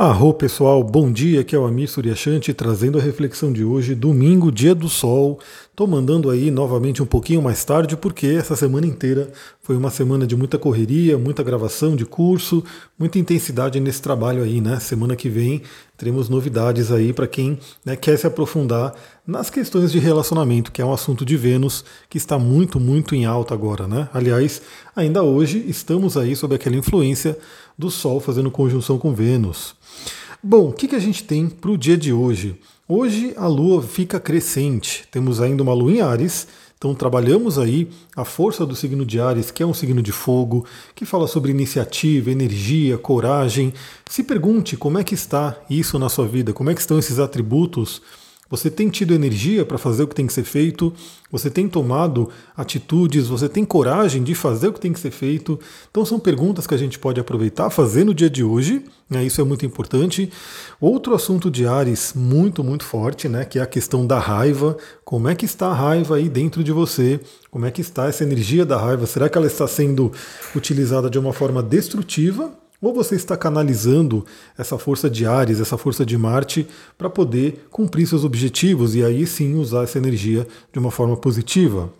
Arro pessoal, bom dia, aqui é o Amir Suryashanti trazendo a reflexão de hoje, domingo, dia do sol. Estou mandando aí novamente um pouquinho mais tarde porque essa semana inteira foi uma semana de muita correria, muita gravação de curso, muita intensidade nesse trabalho aí, né? Semana que vem teremos novidades aí para quem né, quer se aprofundar nas questões de relacionamento, que é um assunto de Vênus que está muito, muito em alta agora, né? Aliás, ainda hoje estamos aí sob aquela influência do Sol fazendo conjunção com Vênus. Bom, o que, que a gente tem para o dia de hoje? Hoje a Lua fica crescente, temos ainda uma Lua em Ares, então trabalhamos aí a força do signo de Ares, que é um signo de fogo, que fala sobre iniciativa, energia, coragem. Se pergunte como é que está isso na sua vida, como é que estão esses atributos você tem tido energia para fazer o que tem que ser feito? Você tem tomado atitudes? Você tem coragem de fazer o que tem que ser feito? Então são perguntas que a gente pode aproveitar, fazer no dia de hoje. Né? Isso é muito importante. Outro assunto de Ares muito, muito forte, né? que é a questão da raiva. Como é que está a raiva aí dentro de você? Como é que está essa energia da raiva? Será que ela está sendo utilizada de uma forma destrutiva ou você está canalizando essa força de Ares, essa força de Marte, para poder cumprir seus objetivos e aí sim usar essa energia de uma forma positiva.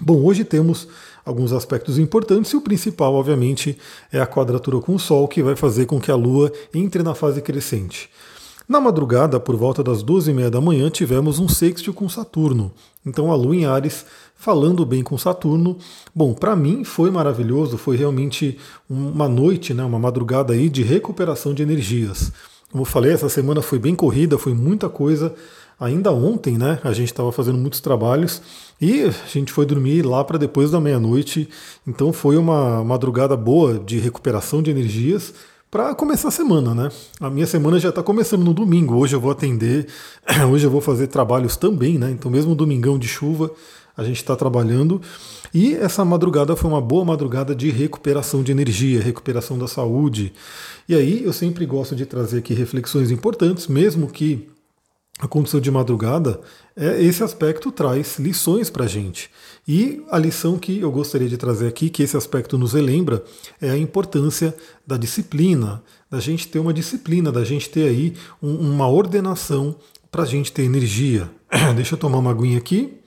Bom, hoje temos alguns aspectos importantes e o principal, obviamente, é a quadratura com o Sol, que vai fazer com que a Lua entre na fase crescente. Na madrugada, por volta das 12h30 da manhã, tivemos um sexto com Saturno. Então a Lua em Ares falando bem com Saturno. Bom, para mim foi maravilhoso, foi realmente uma noite, né, uma madrugada aí de recuperação de energias. Como eu falei, essa semana foi bem corrida, foi muita coisa. Ainda ontem, né, a gente estava fazendo muitos trabalhos e a gente foi dormir lá para depois da meia-noite. Então foi uma madrugada boa de recuperação de energias para começar a semana, né? A minha semana já está começando no domingo. Hoje eu vou atender, hoje eu vou fazer trabalhos também, né? Então, mesmo domingão de chuva, a gente está trabalhando. E essa madrugada foi uma boa madrugada de recuperação de energia, recuperação da saúde. E aí eu sempre gosto de trazer aqui reflexões importantes, mesmo que aconteceu de madrugada, é, esse aspecto traz lições para a gente. E a lição que eu gostaria de trazer aqui, que esse aspecto nos relembra, é a importância da disciplina, da gente ter uma disciplina, da gente ter aí um, uma ordenação para a gente ter energia. Deixa eu tomar uma aguinha aqui.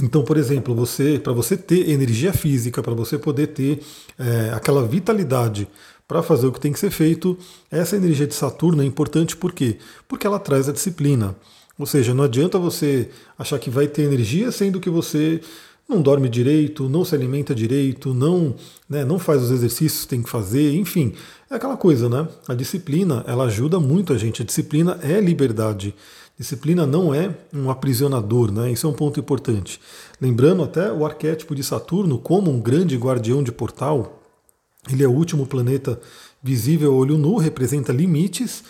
Então, por exemplo, você, para você ter energia física, para você poder ter é, aquela vitalidade para fazer o que tem que ser feito, essa energia de Saturno é importante por quê? Porque ela traz a disciplina. Ou seja, não adianta você achar que vai ter energia sendo que você não dorme direito, não se alimenta direito, não, né, não faz os exercícios que tem que fazer, enfim, é aquela coisa, né? A disciplina, ela ajuda muito a gente. A disciplina é liberdade. Disciplina não é um aprisionador, né? Isso é um ponto importante. Lembrando até o arquétipo de Saturno como um grande guardião de portal, ele é o último planeta visível olho nu, representa limites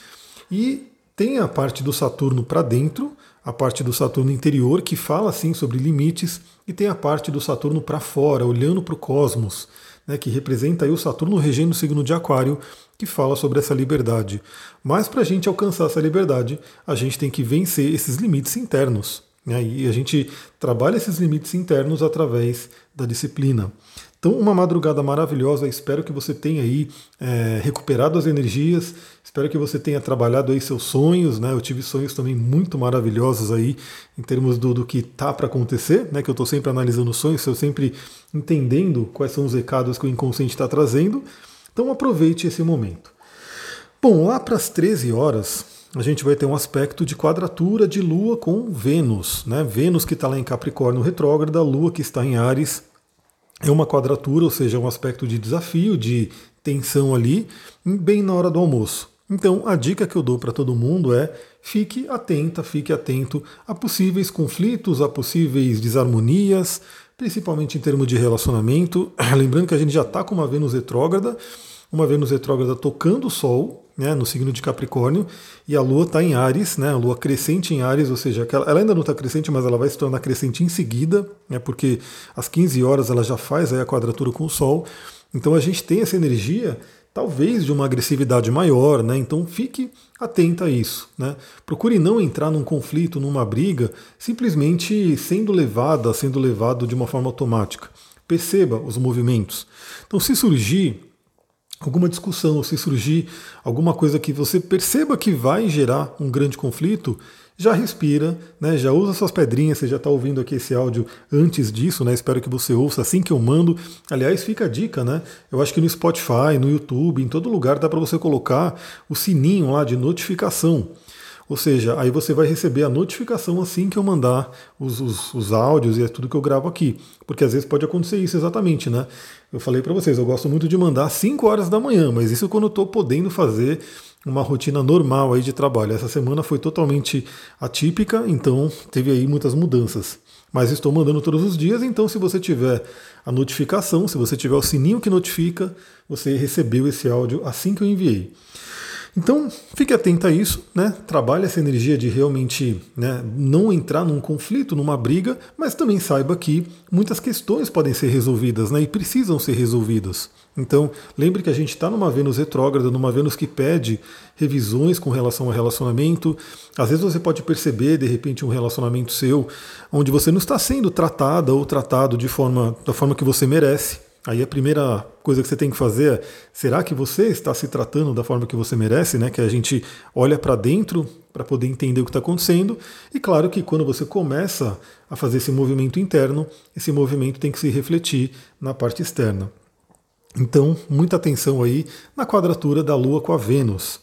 e tem a parte do Saturno para dentro, a parte do Saturno interior que fala assim sobre limites e tem a parte do Saturno para fora, olhando para o cosmos, né, que representa aí o Saturno regendo o signo de Aquário, que fala sobre essa liberdade. Mas para a gente alcançar essa liberdade, a gente tem que vencer esses limites internos. Né, e a gente trabalha esses limites internos através da disciplina. Então, uma madrugada maravilhosa. Espero que você tenha aí é, recuperado as energias. Espero que você tenha trabalhado aí seus sonhos, né? Eu tive sonhos também muito maravilhosos aí em termos do, do que tá para acontecer, né? Que eu estou sempre analisando sonhos, eu sempre entendendo quais são os recados que o inconsciente está trazendo. Então, aproveite esse momento. Bom, lá para as 13 horas, a gente vai ter um aspecto de quadratura de Lua com Vênus, né? Vênus que está lá em Capricórnio retrógrada, Lua que está em Ares é uma quadratura, ou seja, um aspecto de desafio, de tensão ali, bem na hora do almoço. Então, a dica que eu dou para todo mundo é fique atenta, fique atento a possíveis conflitos, a possíveis desarmonias, principalmente em termos de relacionamento. Lembrando que a gente já está com uma Vênus retrógrada, uma Vênus retrógrada tocando o Sol, né, no signo de Capricórnio, e a Lua está em Ares, né, a Lua crescente em Ares, ou seja, ela ainda não está crescente, mas ela vai se tornar crescente em seguida, né, porque às 15 horas ela já faz a quadratura com o Sol. Então a gente tem essa energia, talvez de uma agressividade maior, né, então fique atenta a isso. Né. Procure não entrar num conflito, numa briga, simplesmente sendo levada, sendo levado de uma forma automática. Perceba os movimentos. Então, se surgir alguma discussão, se surgir alguma coisa que você perceba que vai gerar um grande conflito, já respira, né, já usa suas pedrinhas, você já está ouvindo aqui esse áudio antes disso, né, espero que você ouça assim que eu mando. Aliás, fica a dica, né, eu acho que no Spotify, no YouTube, em todo lugar dá para você colocar o sininho lá de notificação. Ou seja, aí você vai receber a notificação assim que eu mandar os, os, os áudios e é tudo que eu gravo aqui. Porque às vezes pode acontecer isso exatamente, né? Eu falei para vocês, eu gosto muito de mandar às 5 horas da manhã, mas isso quando eu estou podendo fazer uma rotina normal aí de trabalho. Essa semana foi totalmente atípica, então teve aí muitas mudanças. Mas estou mandando todos os dias, então se você tiver a notificação, se você tiver o sininho que notifica, você recebeu esse áudio assim que eu enviei. Então, fique atento a isso, né? Trabalhe essa energia de realmente né, não entrar num conflito, numa briga, mas também saiba que muitas questões podem ser resolvidas né, e precisam ser resolvidas. Então, lembre que a gente está numa Vênus retrógrada, numa Vênus que pede revisões com relação ao relacionamento. Às vezes você pode perceber, de repente, um relacionamento seu onde você não está sendo tratada ou tratado de forma, da forma que você merece. Aí a primeira coisa que você tem que fazer é: será que você está se tratando da forma que você merece? Né? Que a gente olha para dentro para poder entender o que está acontecendo. E claro que quando você começa a fazer esse movimento interno, esse movimento tem que se refletir na parte externa. Então, muita atenção aí na quadratura da Lua com a Vênus.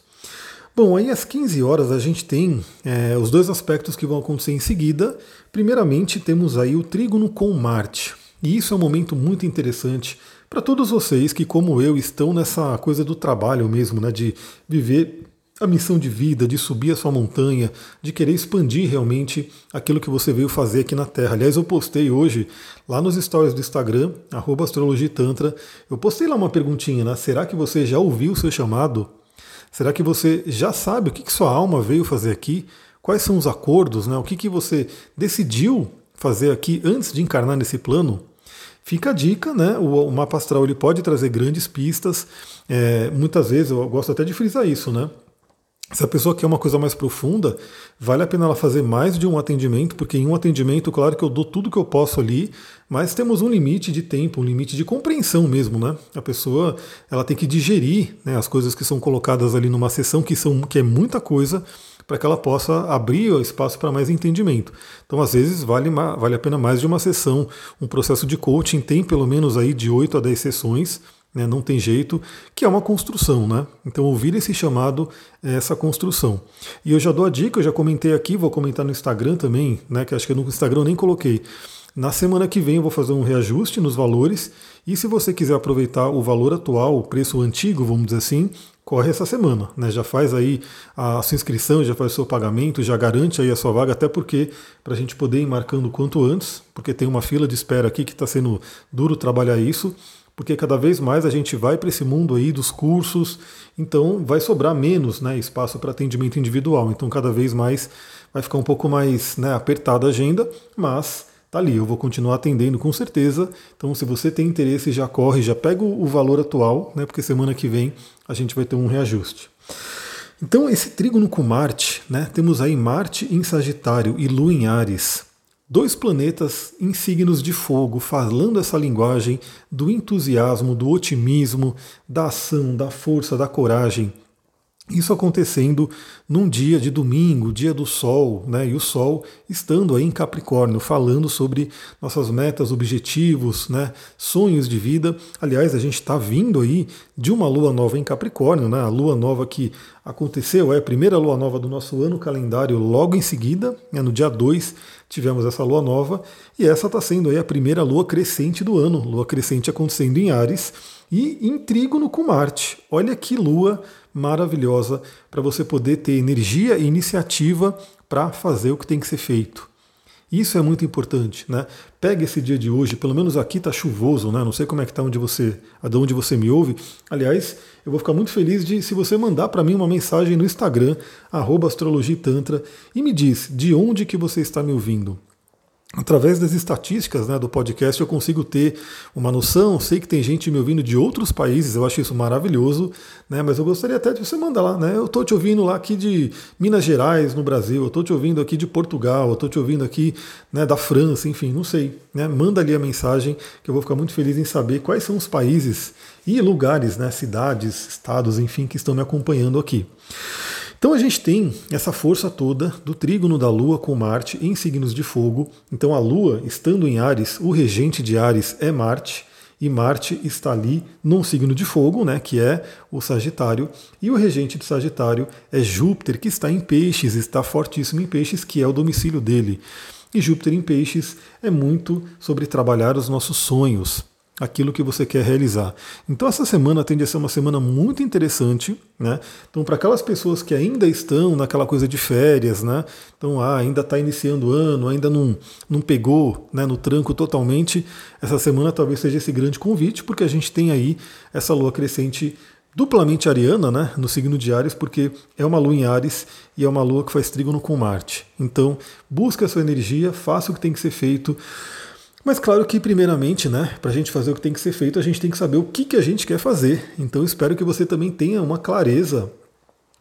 Bom, aí às 15 horas a gente tem é, os dois aspectos que vão acontecer em seguida. Primeiramente, temos aí o trígono com Marte. E isso é um momento muito interessante para todos vocês que, como eu, estão nessa coisa do trabalho mesmo, né, de viver a missão de vida, de subir a sua montanha, de querer expandir realmente aquilo que você veio fazer aqui na Terra. Aliás, eu postei hoje lá nos stories do Instagram, astrologitantra, eu postei lá uma perguntinha, né? Será que você já ouviu o seu chamado? Será que você já sabe o que, que sua alma veio fazer aqui? Quais são os acordos, né? O que, que você decidiu fazer aqui antes de encarnar nesse plano, fica a dica, né? O, o mapa astral ele pode trazer grandes pistas. É, muitas vezes eu gosto até de frisar isso, né? Se a pessoa quer uma coisa mais profunda, vale a pena ela fazer mais de um atendimento, porque em um atendimento, claro que eu dou tudo que eu posso ali, mas temos um limite de tempo, um limite de compreensão mesmo, né? A pessoa ela tem que digerir né, as coisas que são colocadas ali numa sessão, que, são, que é muita coisa, para que ela possa abrir o espaço para mais entendimento. Então, às vezes, vale, vale a pena mais de uma sessão. Um processo de coaching tem pelo menos aí de 8 a 10 sessões, né, não tem jeito, que é uma construção, né? Então ouvir esse chamado é essa construção. E eu já dou a dica, eu já comentei aqui, vou comentar no Instagram também, né? Que acho que no Instagram eu nem coloquei. Na semana que vem eu vou fazer um reajuste nos valores. E se você quiser aproveitar o valor atual, o preço antigo, vamos dizer assim, corre essa semana, né? Já faz aí a sua inscrição, já faz o seu pagamento, já garante aí a sua vaga, até porque para a gente poder ir marcando quanto antes, porque tem uma fila de espera aqui que está sendo duro trabalhar isso, porque cada vez mais a gente vai para esse mundo aí dos cursos, então vai sobrar menos né, espaço para atendimento individual, então cada vez mais vai ficar um pouco mais né, apertada a agenda, mas tá ali, eu vou continuar atendendo com certeza. Então, se você tem interesse, já corre, já pega o valor atual, né? Porque semana que vem a gente vai ter um reajuste. Então, esse trígono com Marte, né? Temos aí Marte em Sagitário e Lua em Ares. Dois planetas em signos de fogo, falando essa linguagem do entusiasmo, do otimismo, da ação, da força, da coragem. Isso acontecendo num dia de domingo, dia do Sol, né? E o Sol estando aí em Capricórnio, falando sobre nossas metas, objetivos, né? Sonhos de vida. Aliás, a gente está vindo aí de uma lua nova em Capricórnio, né? A lua nova que aconteceu, é a primeira lua nova do nosso ano calendário, logo em seguida, né? no dia 2, tivemos essa lua nova, e essa está sendo aí a primeira lua crescente do ano, lua crescente acontecendo em Ares e em trígono com Marte. Olha que lua maravilhosa para você poder ter energia e iniciativa para fazer o que tem que ser feito. Isso é muito importante, né? Pega esse dia de hoje, pelo menos aqui está chuvoso, né? Não sei como é que tá onde você, de onde você me ouve. Aliás, eu vou ficar muito feliz de se você mandar para mim uma mensagem no Instagram @astrologitantra e me diz de onde que você está me ouvindo. Através das estatísticas né, do podcast eu consigo ter uma noção. Sei que tem gente me ouvindo de outros países, eu acho isso maravilhoso, né, mas eu gostaria até de você mandar lá. Né, eu estou te ouvindo lá aqui de Minas Gerais, no Brasil, eu estou te ouvindo aqui de Portugal, eu estou te ouvindo aqui né, da França, enfim, não sei. Né, manda ali a mensagem que eu vou ficar muito feliz em saber quais são os países e lugares, né, cidades, estados, enfim, que estão me acompanhando aqui. Então a gente tem essa força toda do trígono da Lua com Marte em signos de fogo. Então a Lua, estando em Ares, o regente de Ares é Marte, e Marte está ali num signo de fogo, né, que é o Sagitário, e o regente de Sagitário é Júpiter, que está em Peixes, está fortíssimo em Peixes, que é o domicílio dele. E Júpiter em Peixes é muito sobre trabalhar os nossos sonhos aquilo que você quer realizar. Então essa semana tende a ser uma semana muito interessante, né? Então para aquelas pessoas que ainda estão naquela coisa de férias, né? Então ah, ainda está iniciando o ano, ainda não, não pegou né, no tranco totalmente, essa semana talvez seja esse grande convite, porque a gente tem aí essa lua crescente duplamente ariana, né, no signo de Ares, porque é uma lua em Ares e é uma lua que faz trígono com Marte. Então, busque a sua energia, faça o que tem que ser feito. Mas claro que, primeiramente, né, para a gente fazer o que tem que ser feito, a gente tem que saber o que, que a gente quer fazer. Então espero que você também tenha uma clareza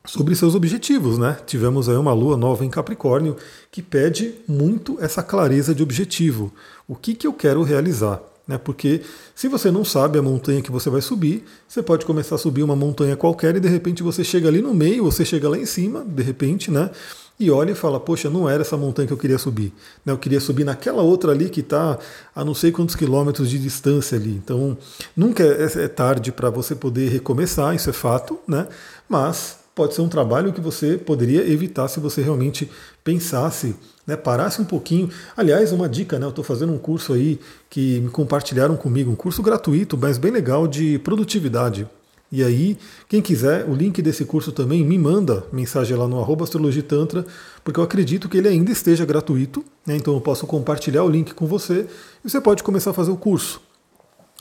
sobre seus objetivos, né? Tivemos aí uma lua nova em Capricórnio que pede muito essa clareza de objetivo. O que, que eu quero realizar? Né? Porque se você não sabe a montanha que você vai subir, você pode começar a subir uma montanha qualquer e de repente você chega ali no meio, você chega lá em cima, de repente, né? e olha e fala: Poxa, não era essa montanha que eu queria subir. Né? Eu queria subir naquela outra ali que está a não sei quantos quilômetros de distância ali. Então, nunca é, é tarde para você poder recomeçar, isso é fato, né? mas pode ser um trabalho que você poderia evitar se você realmente pensasse, né, parasse um pouquinho. Aliás, uma dica, né, eu estou fazendo um curso aí que me compartilharam comigo, um curso gratuito, mas bem legal de produtividade. E aí, quem quiser, o link desse curso também me manda mensagem lá no arroba astrologitantra, porque eu acredito que ele ainda esteja gratuito, né? então eu posso compartilhar o link com você e você pode começar a fazer o curso.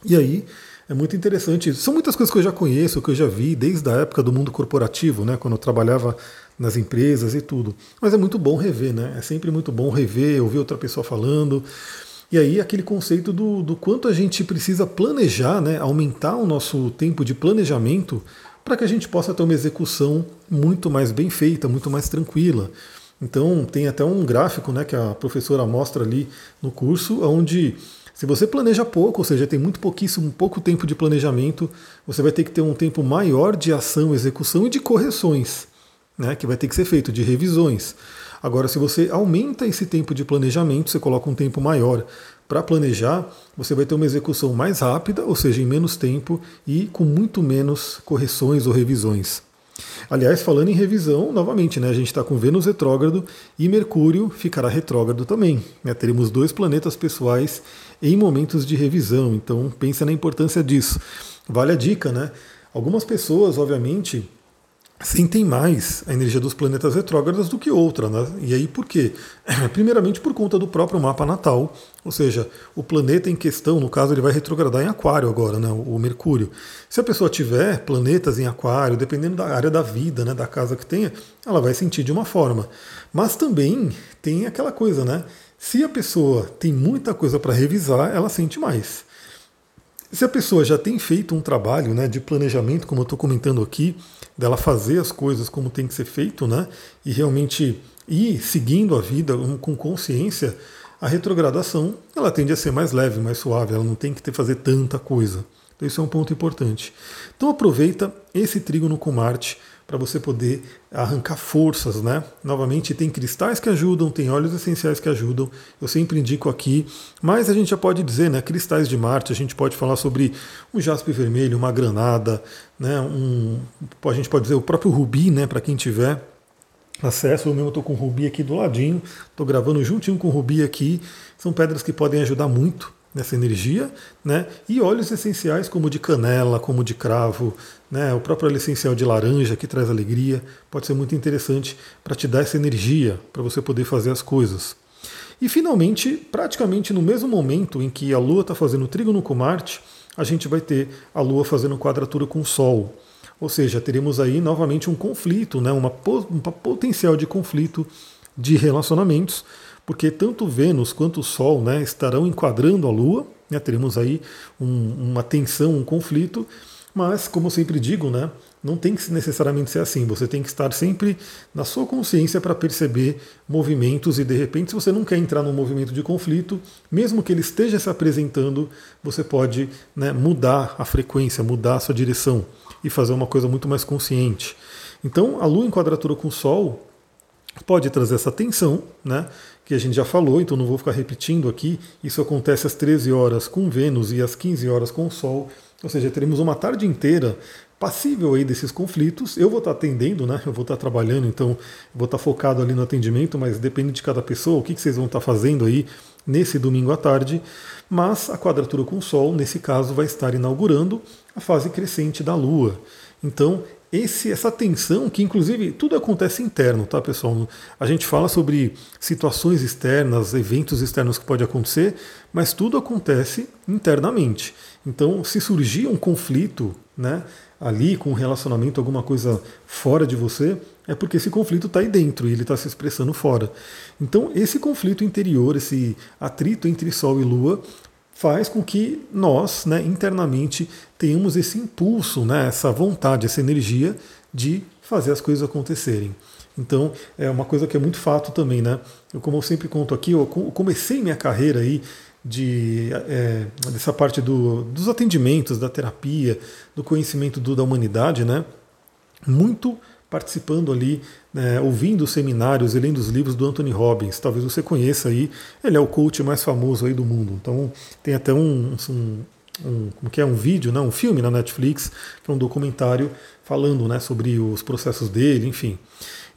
E aí, é muito interessante. São muitas coisas que eu já conheço, que eu já vi desde a época do mundo corporativo, né? quando eu trabalhava nas empresas e tudo. Mas é muito bom rever, né? É sempre muito bom rever, ouvir outra pessoa falando. E aí aquele conceito do, do quanto a gente precisa planejar, né, aumentar o nosso tempo de planejamento para que a gente possa ter uma execução muito mais bem feita, muito mais tranquila. Então tem até um gráfico né, que a professora mostra ali no curso, onde se você planeja pouco, ou seja, tem muito pouquíssimo, pouco tempo de planejamento, você vai ter que ter um tempo maior de ação, execução e de correções, né, que vai ter que ser feito, de revisões. Agora, se você aumenta esse tempo de planejamento, você coloca um tempo maior para planejar, você vai ter uma execução mais rápida, ou seja, em menos tempo e com muito menos correções ou revisões. Aliás, falando em revisão, novamente, né, a gente está com Vênus retrógrado e Mercúrio ficará retrógrado também. Né, teremos dois planetas pessoais em momentos de revisão, então pensa na importância disso. Vale a dica, né? Algumas pessoas, obviamente, sentem mais a energia dos planetas retrógrados do que outra. Né? E aí por quê? Primeiramente por conta do próprio mapa natal, ou seja, o planeta em questão, no caso, ele vai retrogradar em Aquário agora, né? o Mercúrio. Se a pessoa tiver planetas em Aquário, dependendo da área da vida, né, da casa que tenha, ela vai sentir de uma forma. Mas também tem aquela coisa, né? Se a pessoa tem muita coisa para revisar, ela sente mais. Se a pessoa já tem feito um trabalho né, de planejamento, como eu estou comentando aqui, dela fazer as coisas como tem que ser feito, né, e realmente ir seguindo a vida com consciência, a retrogradação ela tende a ser mais leve, mais suave, ela não tem que ter, fazer tanta coisa. Então isso é um ponto importante. Então aproveita esse trígono com Marte para você poder arrancar forças, né? Novamente, tem cristais que ajudam, tem óleos essenciais que ajudam. Eu sempre indico aqui, mas a gente já pode dizer, né? Cristais de Marte, a gente pode falar sobre um jaspe vermelho, uma granada, né? Um, a gente pode dizer o próprio rubi, né? Para quem tiver acesso. Eu mesmo estou com o rubi aqui do ladinho, estou gravando juntinho com o rubi aqui. São pedras que podem ajudar muito nessa energia, né? E óleos essenciais como de canela, como de cravo, né? O próprio óleo essencial de laranja que traz alegria, pode ser muito interessante para te dar essa energia para você poder fazer as coisas. E finalmente, praticamente no mesmo momento em que a Lua está fazendo trígono com Marte, a gente vai ter a Lua fazendo quadratura com o Sol. Ou seja, teremos aí novamente um conflito, né? uma, uma potencial de conflito de relacionamentos, porque tanto Vênus quanto o Sol né, estarão enquadrando a Lua, né, teremos aí um, uma tensão, um conflito, mas, como eu sempre digo, né, não tem que necessariamente ser assim. Você tem que estar sempre na sua consciência para perceber movimentos e, de repente, se você não quer entrar num movimento de conflito, mesmo que ele esteja se apresentando, você pode né, mudar a frequência, mudar a sua direção e fazer uma coisa muito mais consciente. Então, a Lua em quadratura com o Sol pode trazer essa tensão, né? Que a gente já falou, então não vou ficar repetindo aqui. Isso acontece às 13 horas com Vênus e às 15 horas com o Sol. Ou seja, teremos uma tarde inteira passível aí desses conflitos. Eu vou estar atendendo, né? Eu vou estar trabalhando, então vou estar focado ali no atendimento, mas depende de cada pessoa, o que vocês vão estar fazendo aí nesse domingo à tarde. Mas a quadratura com o Sol, nesse caso, vai estar inaugurando a fase crescente da Lua. Então, esse, essa tensão, que inclusive tudo acontece interno, tá, pessoal? A gente fala sobre situações externas, eventos externos que pode acontecer, mas tudo acontece internamente. Então, se surgir um conflito, né, ali com um relacionamento, alguma coisa fora de você, é porque esse conflito está aí dentro e ele está se expressando fora. Então, esse conflito interior, esse atrito entre Sol e Lua, faz com que nós, né, internamente, tenhamos esse impulso, né, essa vontade, essa energia de fazer as coisas acontecerem. Então, é uma coisa que é muito fato também, né? Eu, como eu sempre conto aqui, eu comecei minha carreira aí de, é, dessa parte do, dos atendimentos, da terapia, do conhecimento do, da humanidade, né? Muito participando ali, né, ouvindo seminários e lendo os livros do Anthony Robbins. Talvez você conheça aí, ele é o coach mais famoso aí do mundo. Então tem até um, um, um como que é um vídeo, né, um filme na Netflix, que é um documentário falando né, sobre os processos dele, enfim.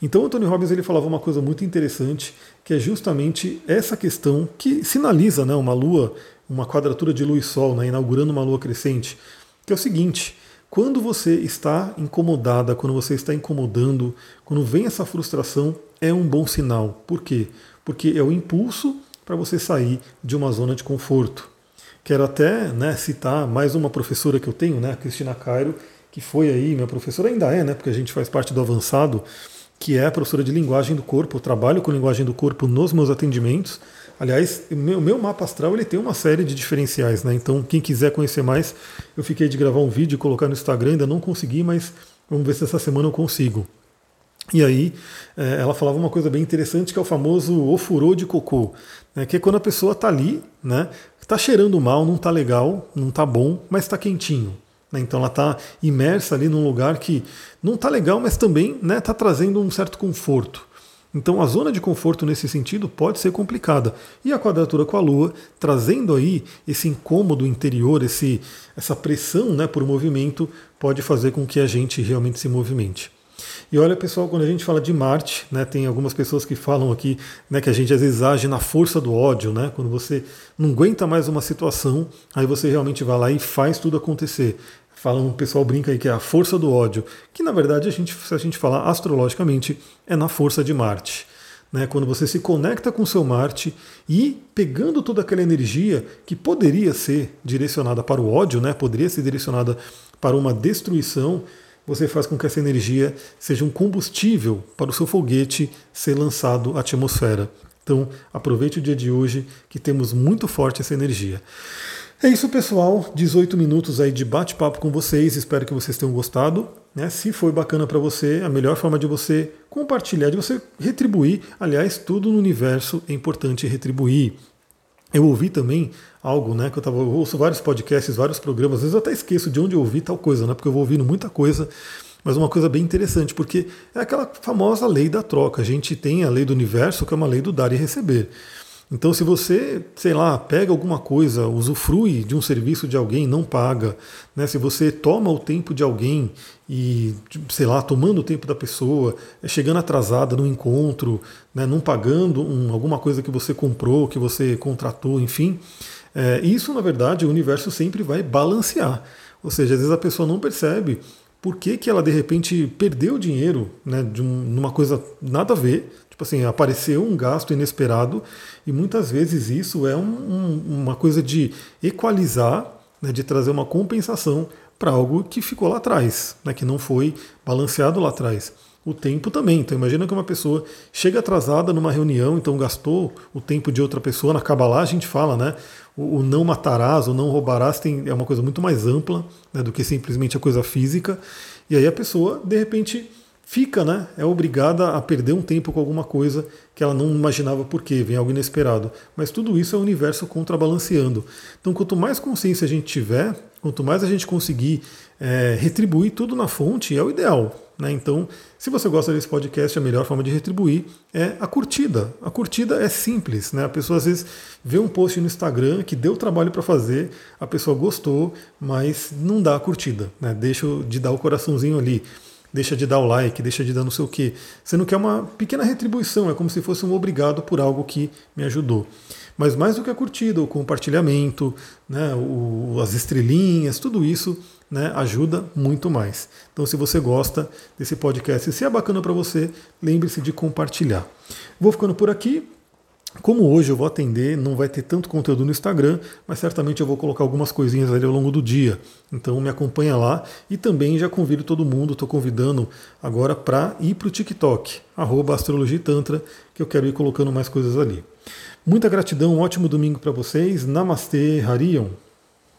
Então o Tony Robbins ele falava uma coisa muito interessante, que é justamente essa questão que sinaliza né, uma lua, uma quadratura de lua e sol, né, inaugurando uma lua crescente, que é o seguinte, quando você está incomodada, quando você está incomodando, quando vem essa frustração, é um bom sinal. Por quê? Porque é o impulso para você sair de uma zona de conforto. Quero até né, citar mais uma professora que eu tenho, né, a Cristina Cairo, que foi aí, minha professora ainda é, né, porque a gente faz parte do avançado, que é professora de linguagem do corpo. Eu trabalho com linguagem do corpo nos meus atendimentos. Aliás, o meu, meu, mapa astral ele tem uma série de diferenciais, né? Então, quem quiser conhecer mais, eu fiquei de gravar um vídeo e colocar no Instagram, ainda não consegui, mas vamos ver se essa semana eu consigo. E aí, é, ela falava uma coisa bem interessante que é o famoso ofurô de cocô, né? que é quando a pessoa está ali, né? Está cheirando mal, não está legal, não está bom, mas está quentinho. Né? Então ela está imersa ali num lugar que não está legal, mas também está né, tá trazendo um certo conforto. Então a zona de conforto nesse sentido pode ser complicada. E a quadratura com a Lua, trazendo aí esse incômodo interior, esse, essa pressão né, por movimento, pode fazer com que a gente realmente se movimente. E olha, pessoal, quando a gente fala de Marte, né, tem algumas pessoas que falam aqui né, que a gente às vezes age na força do ódio, né? Quando você não aguenta mais uma situação, aí você realmente vai lá e faz tudo acontecer. Falam, o pessoal brinca aí que é a força do ódio, que na verdade a gente, se a gente falar astrologicamente, é na força de Marte. Né, quando você se conecta com seu Marte e pegando toda aquela energia que poderia ser direcionada para o ódio, né, poderia ser direcionada para uma destruição, você faz com que essa energia seja um combustível para o seu foguete ser lançado à atmosfera. Então, aproveite o dia de hoje que temos muito forte essa energia. É isso, pessoal. 18 minutos aí de bate-papo com vocês. Espero que vocês tenham gostado. Né? Se foi bacana para você, a melhor forma de você compartilhar, de você retribuir. Aliás, tudo no universo é importante retribuir. Eu ouvi também algo, né? Que eu, tava, eu ouço vários podcasts, vários programas, às vezes eu até esqueço de onde eu ouvi tal coisa, né? Porque eu vou ouvindo muita coisa, mas uma coisa bem interessante, porque é aquela famosa lei da troca. A gente tem a lei do universo, que é uma lei do dar e receber. Então, se você, sei lá, pega alguma coisa, usufrui de um serviço de alguém, não paga, né? se você toma o tempo de alguém e, sei lá, tomando o tempo da pessoa, é chegando atrasada no encontro, né? não pagando um, alguma coisa que você comprou, que você contratou, enfim, é, isso, na verdade, o universo sempre vai balancear. Ou seja, às vezes a pessoa não percebe por que, que ela de repente perdeu dinheiro né, de um, numa coisa nada a ver, Tipo assim, apareceu um gasto inesperado e muitas vezes isso é um, um, uma coisa de equalizar, né, de trazer uma compensação para algo que ficou lá atrás, né, que não foi balanceado lá atrás. o tempo também. Então imagina que uma pessoa chega atrasada numa reunião, então gastou o tempo de outra pessoa. Na Kabbalah a gente fala, né? O, o não matarás, o não roubarás tem, é uma coisa muito mais ampla né, do que simplesmente a coisa física. E aí a pessoa, de repente, fica, né? É obrigada a perder um tempo com alguma coisa que ela não imaginava por quê, vem algo inesperado. Mas tudo isso é o universo contrabalanceando. Então, quanto mais consciência a gente tiver, quanto mais a gente conseguir é, retribuir tudo na fonte, é o ideal. Né? Então, se você gosta desse podcast, a melhor forma de retribuir é a curtida. A curtida é simples. Né? A pessoa às vezes vê um post no Instagram que deu trabalho para fazer, a pessoa gostou, mas não dá a curtida. Né? Deixa de dar o coraçãozinho ali deixa de dar o like, deixa de dar não sei o quê. Você não quer uma pequena retribuição, é como se fosse um obrigado por algo que me ajudou. Mas mais do que a curtida, o compartilhamento, né, o, as estrelinhas, tudo isso né, ajuda muito mais. Então, se você gosta desse podcast, se é bacana para você, lembre-se de compartilhar. Vou ficando por aqui. Como hoje eu vou atender, não vai ter tanto conteúdo no Instagram, mas certamente eu vou colocar algumas coisinhas ali ao longo do dia. Então me acompanha lá e também já convido todo mundo, estou convidando agora para ir para o TikTok, arroba Astrologia Tantra, que eu quero ir colocando mais coisas ali. Muita gratidão, um ótimo domingo para vocês. Namastê, Harion.